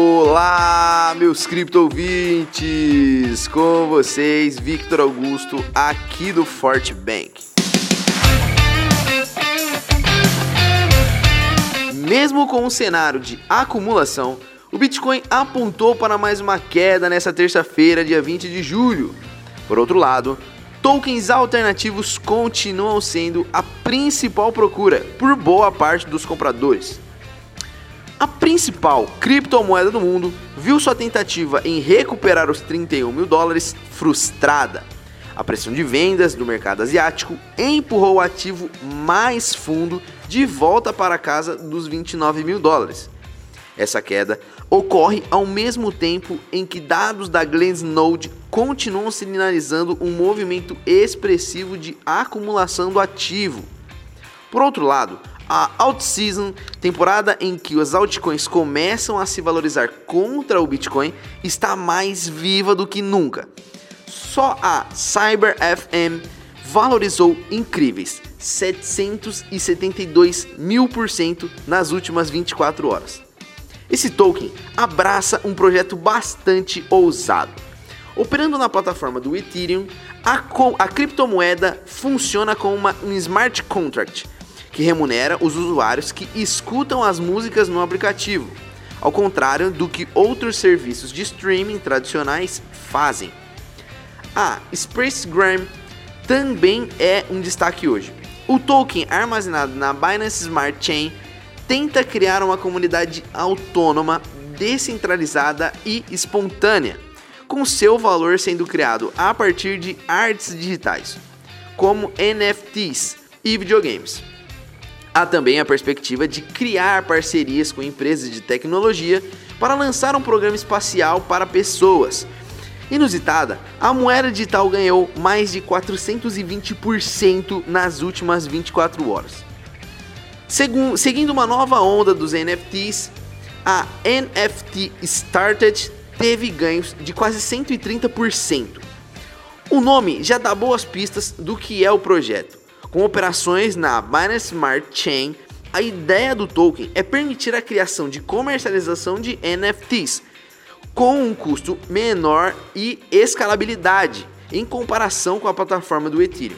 Olá, meus cripto ouvintes! Com vocês, Victor Augusto, aqui do Forte Bank. Mesmo com um cenário de acumulação, o Bitcoin apontou para mais uma queda nessa terça-feira, dia 20 de julho. Por outro lado, tokens alternativos continuam sendo a principal procura por boa parte dos compradores. A principal criptomoeda do mundo viu sua tentativa em recuperar os 31 mil dólares frustrada. A pressão de vendas do mercado asiático empurrou o ativo mais fundo de volta para a casa dos 29 mil dólares. Essa queda ocorre ao mesmo tempo em que dados da Glassnode continuam sinalizando um movimento expressivo de acumulação do ativo. Por outro lado, a Alt-Season, temporada em que os altcoins começam a se valorizar contra o Bitcoin, está mais viva do que nunca. Só a Cyber FM valorizou incríveis 772 mil por cento nas últimas 24 horas. Esse token abraça um projeto bastante ousado. Operando na plataforma do Ethereum, a, a criptomoeda funciona como uma, um smart contract que remunera os usuários que escutam as músicas no aplicativo, ao contrário do que outros serviços de streaming tradicionais fazem. A Spacegram também é um destaque hoje. O token armazenado na Binance Smart Chain tenta criar uma comunidade autônoma, descentralizada e espontânea, com seu valor sendo criado a partir de artes digitais, como NFTs e videogames. Há também a perspectiva de criar parcerias com empresas de tecnologia para lançar um programa espacial para pessoas. Inusitada, a moeda digital ganhou mais de 420% nas últimas 24 horas. seguindo uma nova onda dos NFTs, a NFT Started teve ganhos de quase 130%. O nome já dá boas pistas do que é o projeto. Com operações na Binance Smart Chain, a ideia do token é permitir a criação de comercialização de NFTs com um custo menor e escalabilidade em comparação com a plataforma do Ethereum.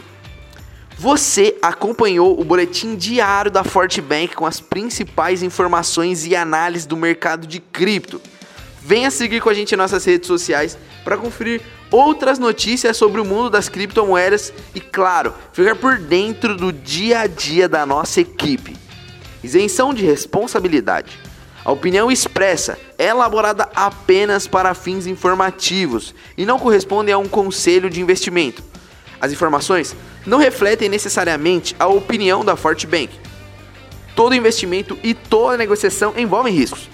Você acompanhou o boletim diário da Fortbank com as principais informações e análises do mercado de cripto. Venha seguir com a gente em nossas redes sociais para conferir outras notícias sobre o mundo das criptomoedas e, claro, ficar por dentro do dia a dia da nossa equipe. Isenção de responsabilidade. A opinião expressa é elaborada apenas para fins informativos e não corresponde a um conselho de investimento. As informações não refletem necessariamente a opinião da Fortbank. Todo investimento e toda negociação envolvem riscos.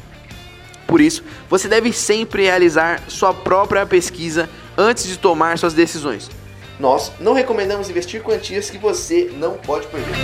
Por isso, você deve sempre realizar sua própria pesquisa antes de tomar suas decisões. Nós não recomendamos investir quantias que você não pode perder.